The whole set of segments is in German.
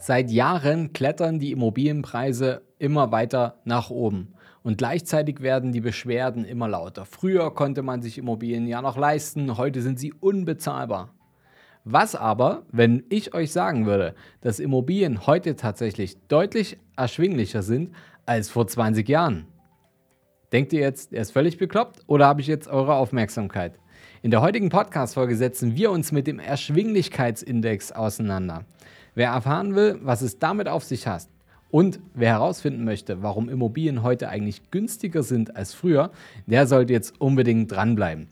Seit Jahren klettern die Immobilienpreise immer weiter nach oben. Und gleichzeitig werden die Beschwerden immer lauter. Früher konnte man sich Immobilien ja noch leisten, heute sind sie unbezahlbar. Was aber, wenn ich euch sagen würde, dass Immobilien heute tatsächlich deutlich erschwinglicher sind als vor 20 Jahren? Denkt ihr jetzt, er ist völlig bekloppt oder habe ich jetzt eure Aufmerksamkeit? In der heutigen Podcast-Folge setzen wir uns mit dem Erschwinglichkeitsindex auseinander. Wer erfahren will, was es damit auf sich hat und wer herausfinden möchte, warum Immobilien heute eigentlich günstiger sind als früher, der sollte jetzt unbedingt dranbleiben.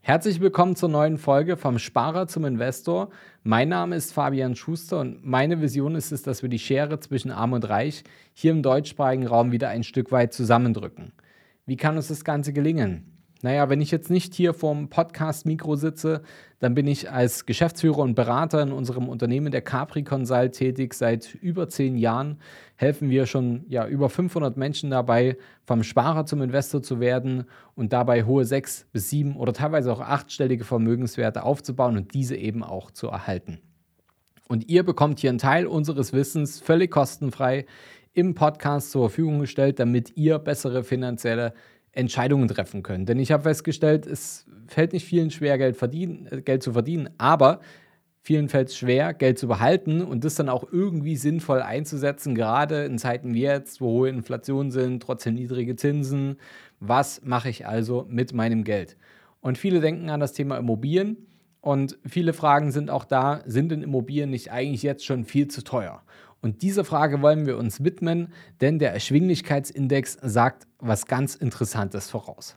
Herzlich willkommen zur neuen Folge vom Sparer zum Investor. Mein Name ist Fabian Schuster und meine Vision ist es, dass wir die Schere zwischen Arm und Reich hier im deutschsprachigen Raum wieder ein Stück weit zusammendrücken. Wie kann uns das Ganze gelingen? Naja, wenn ich jetzt nicht hier vorm Podcast-Mikro sitze, dann bin ich als Geschäftsführer und Berater in unserem Unternehmen der Capri Consult tätig. Seit über zehn Jahren helfen wir schon ja, über 500 Menschen dabei, vom Sparer zum Investor zu werden und dabei hohe sechs bis sieben oder teilweise auch achtstellige Vermögenswerte aufzubauen und diese eben auch zu erhalten. Und ihr bekommt hier einen Teil unseres Wissens völlig kostenfrei im Podcast zur Verfügung gestellt, damit ihr bessere finanzielle Entscheidungen treffen können. Denn ich habe festgestellt, es fällt nicht vielen schwer, Geld, verdienen, äh, Geld zu verdienen, aber vielen fällt es schwer, Geld zu behalten und das dann auch irgendwie sinnvoll einzusetzen, gerade in Zeiten wie jetzt, wo hohe Inflation sind, trotzdem niedrige Zinsen. Was mache ich also mit meinem Geld? Und viele denken an das Thema Immobilien und viele Fragen sind auch da, sind denn Immobilien nicht eigentlich jetzt schon viel zu teuer? Und dieser Frage wollen wir uns widmen, denn der Erschwinglichkeitsindex sagt was ganz Interessantes voraus.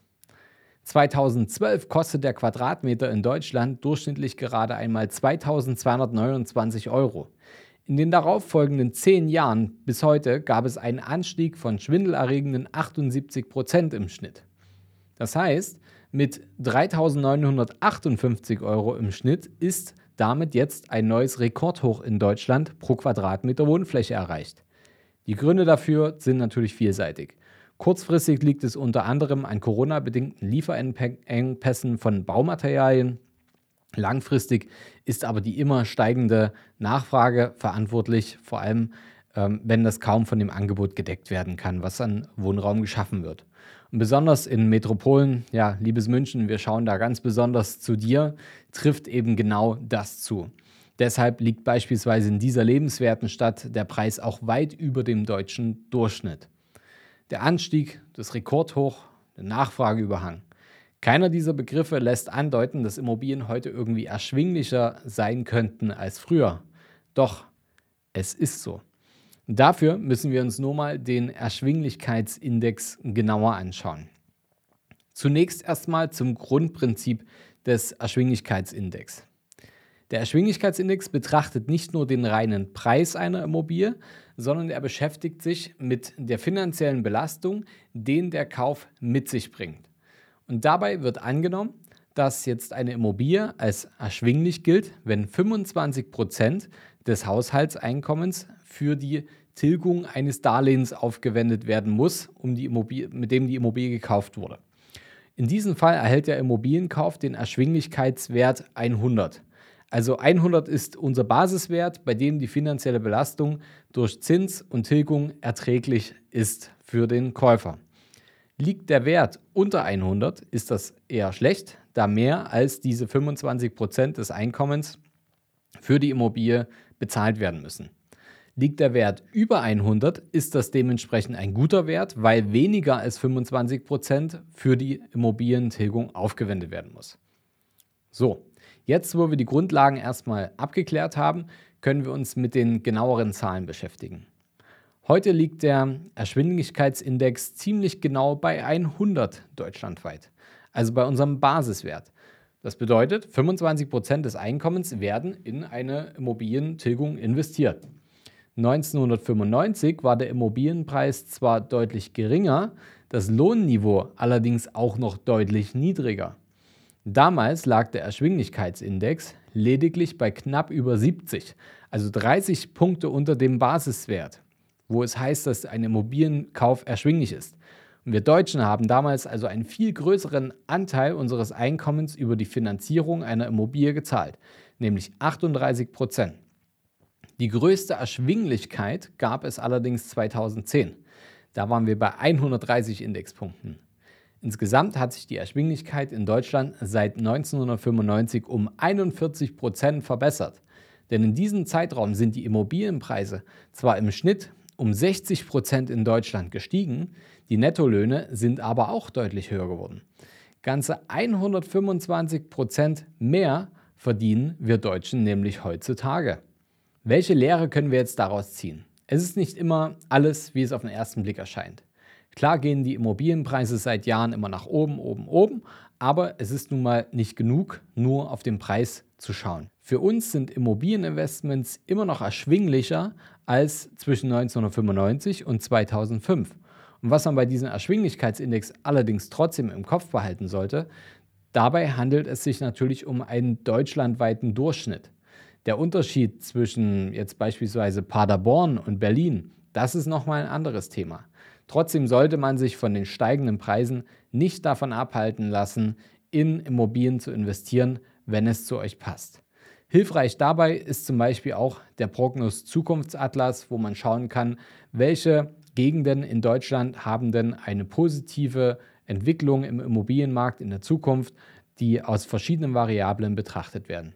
2012 kostet der Quadratmeter in Deutschland durchschnittlich gerade einmal 2229 Euro. In den darauffolgenden zehn Jahren bis heute gab es einen Anstieg von schwindelerregenden 78 Prozent im Schnitt. Das heißt, mit 3.958 Euro im Schnitt ist damit jetzt ein neues Rekordhoch in Deutschland pro Quadratmeter Wohnfläche erreicht. Die Gründe dafür sind natürlich vielseitig. Kurzfristig liegt es unter anderem an Corona-bedingten Lieferengpässen von Baumaterialien. Langfristig ist aber die immer steigende Nachfrage verantwortlich, vor allem ähm, wenn das kaum von dem Angebot gedeckt werden kann, was an Wohnraum geschaffen wird. Besonders in Metropolen, ja, liebes München, wir schauen da ganz besonders zu dir, trifft eben genau das zu. Deshalb liegt beispielsweise in dieser lebenswerten Stadt der Preis auch weit über dem deutschen Durchschnitt. Der Anstieg, das Rekordhoch, der Nachfrageüberhang. Keiner dieser Begriffe lässt andeuten, dass Immobilien heute irgendwie erschwinglicher sein könnten als früher. Doch es ist so. Dafür müssen wir uns nur mal den Erschwinglichkeitsindex genauer anschauen. Zunächst erstmal zum Grundprinzip des Erschwinglichkeitsindex. Der Erschwinglichkeitsindex betrachtet nicht nur den reinen Preis einer Immobilie, sondern er beschäftigt sich mit der finanziellen Belastung, den der Kauf mit sich bringt. Und dabei wird angenommen, dass jetzt eine Immobilie als erschwinglich gilt, wenn 25 Prozent des Haushaltseinkommens für die Tilgung eines Darlehens aufgewendet werden muss, um die mit dem die Immobilie gekauft wurde. In diesem Fall erhält der Immobilienkauf den Erschwinglichkeitswert 100. Also 100 ist unser Basiswert, bei dem die finanzielle Belastung durch Zins und Tilgung erträglich ist für den Käufer. Liegt der Wert unter 100, ist das eher schlecht, da mehr als diese 25% des Einkommens für die Immobilie bezahlt werden müssen. Liegt der Wert über 100, ist das dementsprechend ein guter Wert, weil weniger als 25% für die Immobilientilgung aufgewendet werden muss. So, jetzt wo wir die Grundlagen erstmal abgeklärt haben, können wir uns mit den genaueren Zahlen beschäftigen. Heute liegt der Erschwinglichkeitsindex ziemlich genau bei 100 deutschlandweit, also bei unserem Basiswert. Das bedeutet, 25% des Einkommens werden in eine Immobilientilgung investiert. 1995 war der Immobilienpreis zwar deutlich geringer, das Lohnniveau allerdings auch noch deutlich niedriger. Damals lag der Erschwinglichkeitsindex lediglich bei knapp über 70, also 30 Punkte unter dem Basiswert, wo es heißt, dass ein Immobilienkauf erschwinglich ist. Und wir Deutschen haben damals also einen viel größeren Anteil unseres Einkommens über die Finanzierung einer Immobilie gezahlt, nämlich 38 Prozent. Die größte Erschwinglichkeit gab es allerdings 2010. Da waren wir bei 130 Indexpunkten. Insgesamt hat sich die Erschwinglichkeit in Deutschland seit 1995 um 41 Prozent verbessert. Denn in diesem Zeitraum sind die Immobilienpreise zwar im Schnitt um 60 Prozent in Deutschland gestiegen, die Nettolöhne sind aber auch deutlich höher geworden. Ganze 125 Prozent mehr verdienen wir Deutschen nämlich heutzutage. Welche Lehre können wir jetzt daraus ziehen? Es ist nicht immer alles, wie es auf den ersten Blick erscheint. Klar gehen die Immobilienpreise seit Jahren immer nach oben, oben, oben, aber es ist nun mal nicht genug, nur auf den Preis zu schauen. Für uns sind Immobilieninvestments immer noch erschwinglicher als zwischen 1995 und 2005. Und was man bei diesem Erschwinglichkeitsindex allerdings trotzdem im Kopf behalten sollte, dabei handelt es sich natürlich um einen deutschlandweiten Durchschnitt. Der Unterschied zwischen jetzt beispielsweise Paderborn und Berlin, das ist nochmal ein anderes Thema. Trotzdem sollte man sich von den steigenden Preisen nicht davon abhalten lassen, in Immobilien zu investieren, wenn es zu euch passt. Hilfreich dabei ist zum Beispiel auch der Prognos Zukunftsatlas, wo man schauen kann, welche Gegenden in Deutschland haben denn eine positive Entwicklung im Immobilienmarkt in der Zukunft, die aus verschiedenen Variablen betrachtet werden.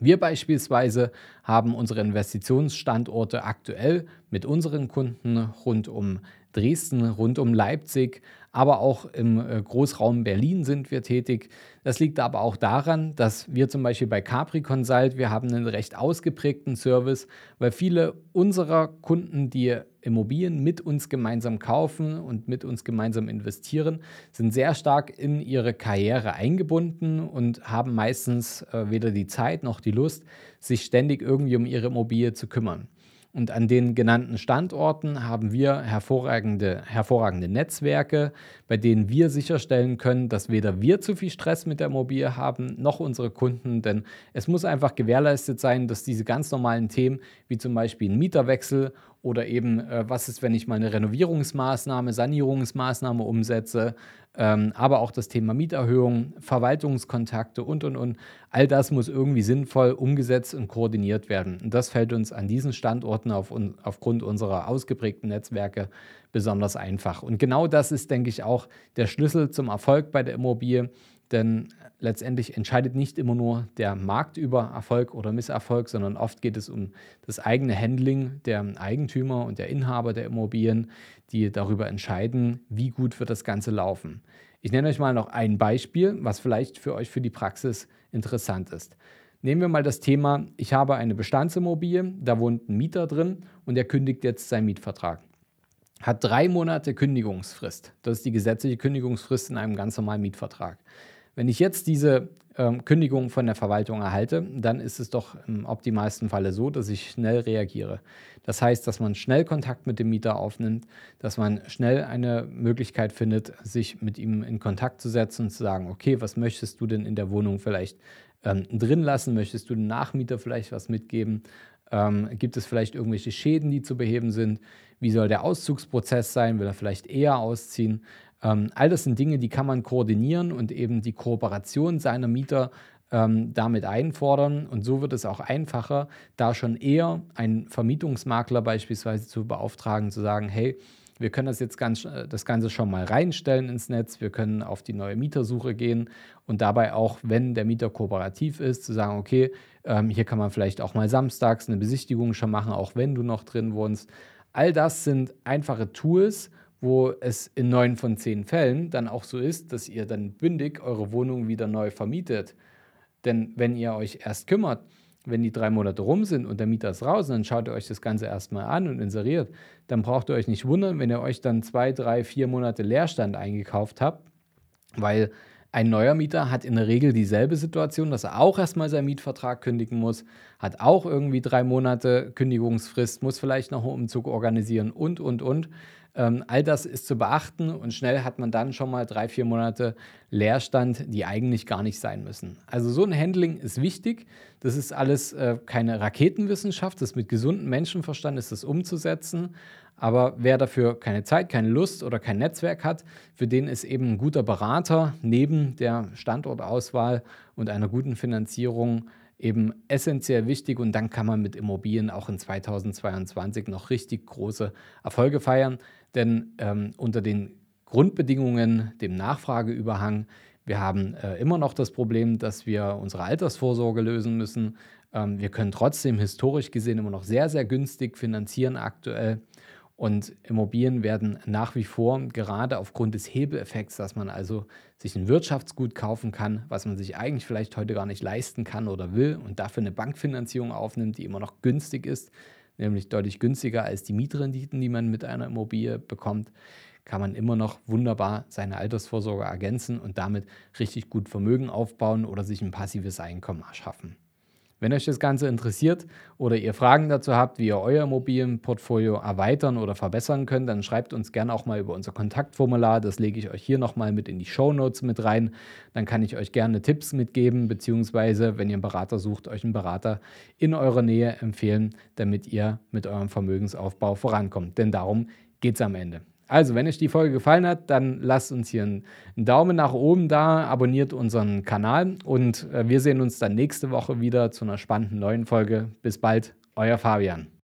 Wir beispielsweise haben unsere Investitionsstandorte aktuell mit unseren Kunden rund um Dresden, rund um Leipzig, aber auch im äh, Großraum Berlin sind wir tätig. Das liegt aber auch daran, dass wir zum Beispiel bei Capri Consult, wir haben einen recht ausgeprägten Service, weil viele unserer Kunden, die Immobilien mit uns gemeinsam kaufen und mit uns gemeinsam investieren, sind sehr stark in ihre Karriere eingebunden und haben meistens äh, weder die Zeit noch die Lust, sich ständig irgendwie um ihre Immobilie zu kümmern. Und an den genannten Standorten haben wir hervorragende, hervorragende Netzwerke, bei denen wir sicherstellen können, dass weder wir zu viel Stress mit der Immobilie haben, noch unsere Kunden. Denn es muss einfach gewährleistet sein, dass diese ganz normalen Themen, wie zum Beispiel ein Mieterwechsel oder eben, äh, was ist, wenn ich mal eine Renovierungsmaßnahme, Sanierungsmaßnahme umsetze, ähm, aber auch das Thema Mieterhöhung, Verwaltungskontakte und, und, und. All das muss irgendwie sinnvoll umgesetzt und koordiniert werden. Und das fällt uns an diesen Standorten auf, aufgrund unserer ausgeprägten Netzwerke besonders einfach. Und genau das ist, denke ich, auch der Schlüssel zum Erfolg bei der Immobilie. Denn letztendlich entscheidet nicht immer nur der Markt über Erfolg oder Misserfolg, sondern oft geht es um das eigene Handling der Eigentümer und der Inhaber der Immobilien, die darüber entscheiden, wie gut wird das Ganze laufen. Ich nenne euch mal noch ein Beispiel, was vielleicht für euch für die Praxis interessant ist. Nehmen wir mal das Thema, ich habe eine Bestandsimmobilie, da wohnt ein Mieter drin und er kündigt jetzt seinen Mietvertrag. Hat drei Monate Kündigungsfrist. Das ist die gesetzliche Kündigungsfrist in einem ganz normalen Mietvertrag. Wenn ich jetzt diese ähm, Kündigung von der Verwaltung erhalte, dann ist es doch im optimalsten Falle so, dass ich schnell reagiere. Das heißt, dass man schnell Kontakt mit dem Mieter aufnimmt, dass man schnell eine Möglichkeit findet, sich mit ihm in Kontakt zu setzen und zu sagen, okay, was möchtest du denn in der Wohnung vielleicht ähm, drin lassen? Möchtest du dem Nachmieter vielleicht was mitgeben? Ähm, gibt es vielleicht irgendwelche Schäden, die zu beheben sind? Wie soll der Auszugsprozess sein? Will er vielleicht eher ausziehen? Ähm, all das sind Dinge, die kann man koordinieren und eben die Kooperation seiner Mieter ähm, damit einfordern. Und so wird es auch einfacher, da schon eher einen Vermietungsmakler beispielsweise zu beauftragen, zu sagen, hey, wir können das jetzt ganz, äh, das Ganze schon mal reinstellen ins Netz. Wir können auf die neue Mietersuche gehen und dabei auch, wenn der Mieter kooperativ ist, zu sagen, okay, ähm, hier kann man vielleicht auch mal samstags eine Besichtigung schon machen, auch wenn du noch drin wohnst. All das sind einfache Tools, wo es in neun von zehn Fällen dann auch so ist, dass ihr dann bündig eure Wohnung wieder neu vermietet. Denn wenn ihr euch erst kümmert, wenn die drei Monate rum sind und der Mieter ist raus, dann schaut ihr euch das Ganze erstmal an und inseriert, dann braucht ihr euch nicht wundern, wenn ihr euch dann zwei, drei, vier Monate Leerstand eingekauft habt, weil ein neuer Mieter hat in der Regel dieselbe Situation, dass er auch erstmal seinen Mietvertrag kündigen muss, hat auch irgendwie drei Monate Kündigungsfrist, muss vielleicht noch einen Umzug organisieren und, und, und. Ähm, all das ist zu beachten und schnell hat man dann schon mal drei, vier Monate Leerstand, die eigentlich gar nicht sein müssen. Also so ein Handling ist wichtig. Das ist alles äh, keine Raketenwissenschaft. Das mit gesundem Menschenverstand ist das umzusetzen. Aber wer dafür keine Zeit, keine Lust oder kein Netzwerk hat, für den ist eben ein guter Berater neben der Standortauswahl und einer guten Finanzierung eben essentiell wichtig und dann kann man mit Immobilien auch in 2022 noch richtig große Erfolge feiern, denn ähm, unter den Grundbedingungen, dem Nachfrageüberhang, wir haben äh, immer noch das Problem, dass wir unsere Altersvorsorge lösen müssen. Ähm, wir können trotzdem historisch gesehen immer noch sehr, sehr günstig finanzieren aktuell. Und Immobilien werden nach wie vor, gerade aufgrund des Hebeleffekts, dass man also sich ein Wirtschaftsgut kaufen kann, was man sich eigentlich vielleicht heute gar nicht leisten kann oder will und dafür eine Bankfinanzierung aufnimmt, die immer noch günstig ist, nämlich deutlich günstiger als die Mietrenditen, die man mit einer Immobilie bekommt, kann man immer noch wunderbar seine Altersvorsorge ergänzen und damit richtig gut Vermögen aufbauen oder sich ein passives Einkommen erschaffen. Wenn euch das Ganze interessiert oder ihr Fragen dazu habt, wie ihr euer Immobilienportfolio erweitern oder verbessern könnt, dann schreibt uns gerne auch mal über unser Kontaktformular. Das lege ich euch hier nochmal mit in die Show Notes mit rein. Dann kann ich euch gerne Tipps mitgeben, beziehungsweise, wenn ihr einen Berater sucht, euch einen Berater in eurer Nähe empfehlen, damit ihr mit eurem Vermögensaufbau vorankommt. Denn darum geht es am Ende. Also, wenn euch die Folge gefallen hat, dann lasst uns hier einen, Daumen nach oben da, abonniert unseren Kanal und äh, wir sehen uns dann nächste Woche wieder zu einer spannenden neuen Folge. Bis bald, euer Fabian.